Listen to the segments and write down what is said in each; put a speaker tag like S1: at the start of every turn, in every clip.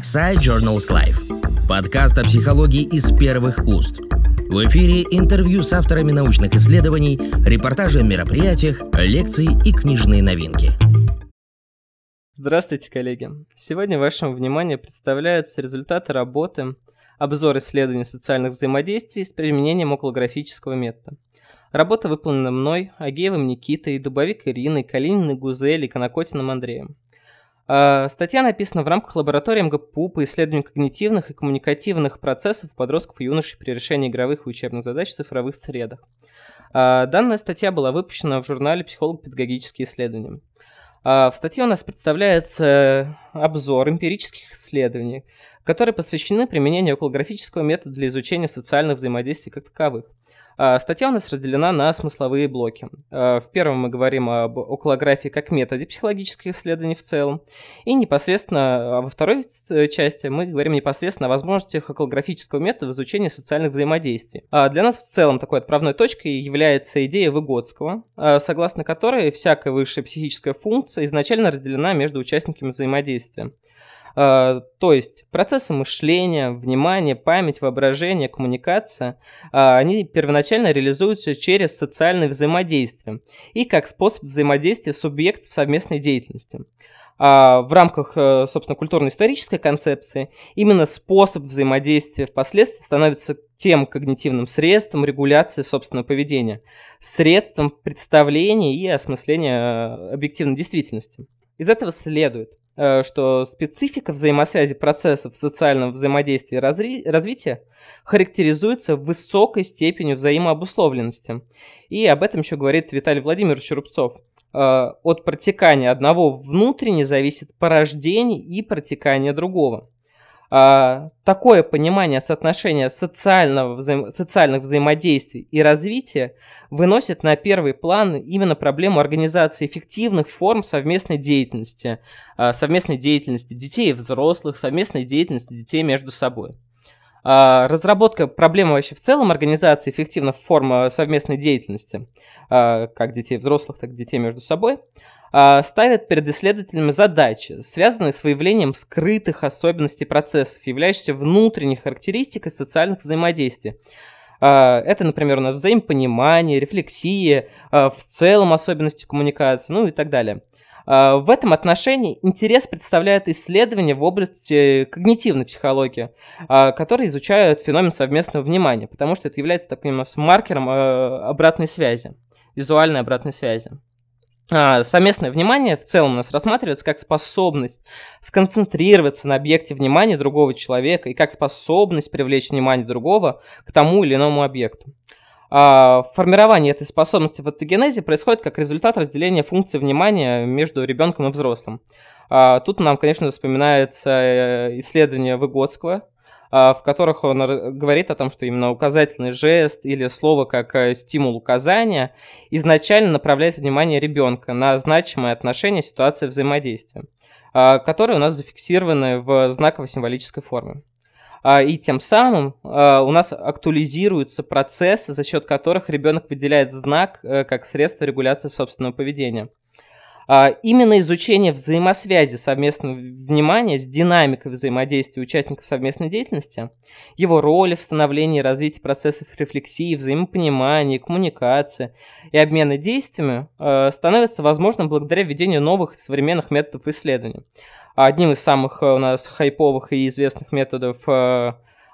S1: Side Journals Life. Подкаст о психологии из первых уст. В эфире интервью с авторами научных исследований, репортажи о мероприятиях, лекции и книжные новинки.
S2: Здравствуйте, коллеги! Сегодня вашему вниманию представляются результаты работы «Обзор исследований социальных взаимодействий с применением околографического метода». Работа выполнена мной, Агеевым Никитой, Дубовик Ириной, Калининой Гузель и Конокотиным Андреем. А, статья написана в рамках лаборатории МГПУ по исследованию когнитивных и коммуникативных процессов подростков и юношей при решении игровых и учебных задач в цифровых средах. А, данная статья была выпущена в журнале «Психолого-педагогические исследования». А, в статье у нас представляется обзор эмпирических исследований, которые посвящены применению околографического метода для изучения социальных взаимодействий как таковых. А, статья у нас разделена на смысловые блоки. А, в первом мы говорим об околографии как методе психологических исследований в целом. И непосредственно а во второй э, части мы говорим непосредственно о возможностях околографического метода в изучении социальных взаимодействий. Для нас в целом такой отправной точкой является идея Выгодского, согласно которой всякая высшая психическая функция изначально разделена между участниками взаимодействия. А, то есть процессы мышления, внимания, память, воображение, коммуникация, а, они первоначально реализуются через социальное взаимодействие и как способ взаимодействия субъектов совместной деятельности. А в рамках, э, собственно, культурно-исторической концепции именно способ взаимодействия впоследствии становится тем когнитивным средством регуляции собственного поведения, средством представления и осмысления э, объективной действительности. Из этого следует, что специфика взаимосвязи процессов социального взаимодействия и разри- развития характеризуется высокой степенью взаимообусловленности. И об этом еще говорит Виталий Владимирович Рубцов. Э, от протекания одного внутренне зависит порождение и протекание другого. А, такое понимание соотношения социального взаим... социальных взаимодействий и развития выносит на первый план именно проблему организации эффективных форм совместной деятельности, а, совместной деятельности детей и взрослых, совместной деятельности детей между собой. А, разработка проблемы вообще в целом организации эффективных форм совместной деятельности, как детей взрослых, так и детей между собой – а, ставят перед исследователями задачи, связанные с выявлением скрытых особенностей процессов, являющихся внутренней характеристикой социальных взаимодействий. А, это, например, у нас взаимопонимание, рефлексия, а, в целом особенности коммуникации, ну и так далее. В этом отношении интерес представляет исследования в области когнитивной психологии, которые изучают феномен совместного внимания, потому что это является таким маркером обратной связи, визуальной обратной связи. А, совместное внимание в целом у нас рассматривается как способность сконцентрироваться на объекте внимания другого человека и как способность привлечь внимание другого к тому или иному объекту. А формирование этой способности в автогенезе происходит как результат разделения функций внимания между ребенком и взрослым. А, тут нам, конечно, вспоминается э, исследование Выгодского, в которых он говорит о том, что именно указательный жест или слово как э, стимул указания изначально направляет внимание ребенка на значимое отношение ситуации взаимодействия, а, которые у нас зафиксированы в знаково-символической форме. А, и тем самым у нас актуализируются процессы, за счет которых ребенок выделяет знак э, как средство регуляции собственного поведения. А, именно изучение взаимосвязи совместного внимания с динамикой взаимодействия участников совместной деятельности, его роли в становлении и развитии процессов рефлексии, взаимопонимания, коммуникации и обмена действиями а, становится возможным благодаря введению новых современных методов исследования. Одним из самых а, у нас хайповых и известных методов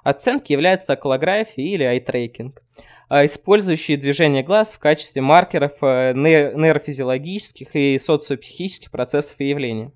S2: оценки является околография или айтрекинг. А, использующие движение глаз в качестве маркеров э, нейрофизиологических и социопсихических процессов и явлений.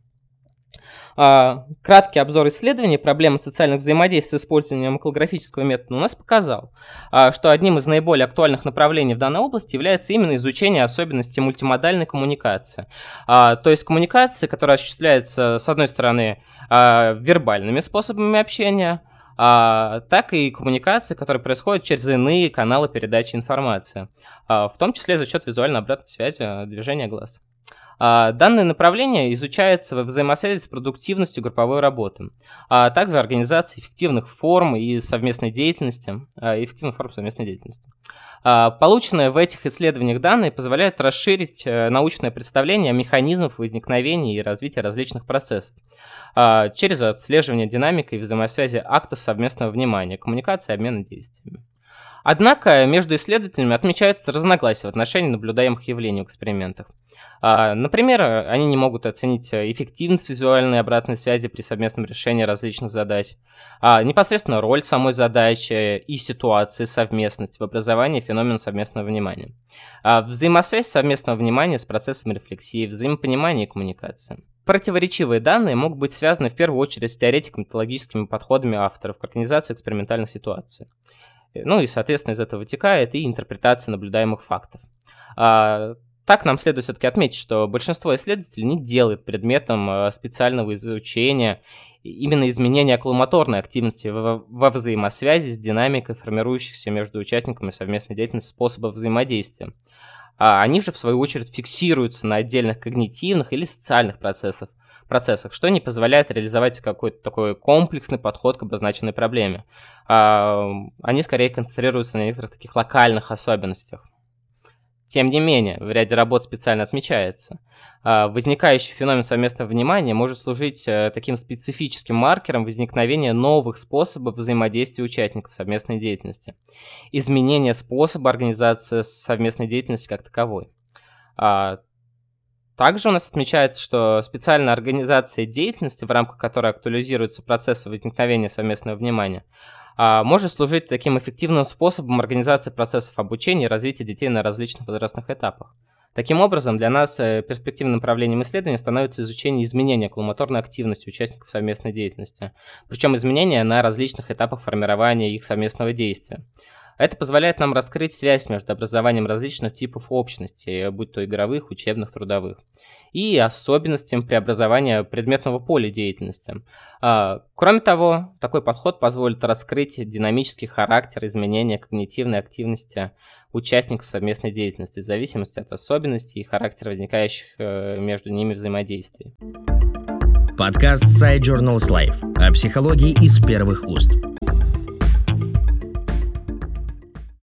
S2: А, краткий обзор исследований проблемы социальных взаимодействий с использованием околографического метода у нас показал, а, что одним из наиболее актуальных направлений в данной области является именно изучение особенностей мультимодальной коммуникации. То есть коммуникации, которая осуществляется, с одной стороны, вербальными способами общения, а, так и коммуникации, которые происходят через иные каналы передачи информации, а, в том числе за счет визуально обратной связи движения глаз. А, данное направление изучается во взаимосвязи с продуктивностью групповой работы, а также организацией эффективных форм и совместной деятельности, а, эффективных форм совместной деятельности. Полученные в этих исследованиях данные позволяют расширить э, научное представление о механизмах возникновения и развития различных процессов через отслеживание динамики и взаимосвязи актов совместного внимания, коммуникации обмена действиями. Однако между исследователями отмечаются разногласия в отношении наблюдаемых явлений в экспериментах. А, например, они не могут оценить эффективность визуальной обратной связи при совместном решении различных задач, а непосредственно роль самой задачи и ситуации совместности в образовании феномена совместного внимания, а взаимосвязь совместного внимания с процессом рефлексии, взаимопонимания и коммуникации. Противоречивые данные могут быть связаны в первую очередь с теоретико-методологическими подходами авторов к организации экспериментальных ситуаций. Ну и, соответственно, из этого вытекает и интерпретация наблюдаемых фактов. А, так нам следует все-таки отметить, что большинство исследователей не делает предметом э, специального изучения именно изменения аккумуляторной активности во, во взаимосвязи с динамикой формирующихся между участниками совместной деятельности способов взаимодействия. А они же, в свою очередь, фиксируются на отдельных когнитивных или социальных процессах, процессах, что не позволяет реализовать какой-то такой комплексный подход к обозначенной проблеме. А, они скорее концентрируются на некоторых таких локальных особенностях. Тем не менее, в ряде работ специально отмечается, а, возникающий феномен совместного внимания может служить э, таким специфическим маркером возникновения новых способов взаимодействия участников совместной деятельности, изменения способа организации совместной деятельности как таковой. Также у нас отмечается, что специальная организация деятельности, в рамках которой актуализируются процессы возникновения совместного внимания, а, может служить таким эффективным способом организации процессов обучения и развития детей на различных возрастных этапах. Таким образом, для нас э, перспективным направлением исследования становится изучение изменения аккумуляторной активности участников совместной деятельности, причем изменения на различных этапах формирования их совместного действия. Это позволяет нам раскрыть связь между образованием различных типов общности, будь то игровых, учебных, трудовых, и особенностями преобразования предметного поля деятельности. А, кроме того, такой подход позволит раскрыть динамический характер изменения когнитивной активности участников совместной деятельности в зависимости от особенностей и характера возникающих э, между ними взаимодействий.
S1: Подкаст Side Journals Life о психологии из первых уст.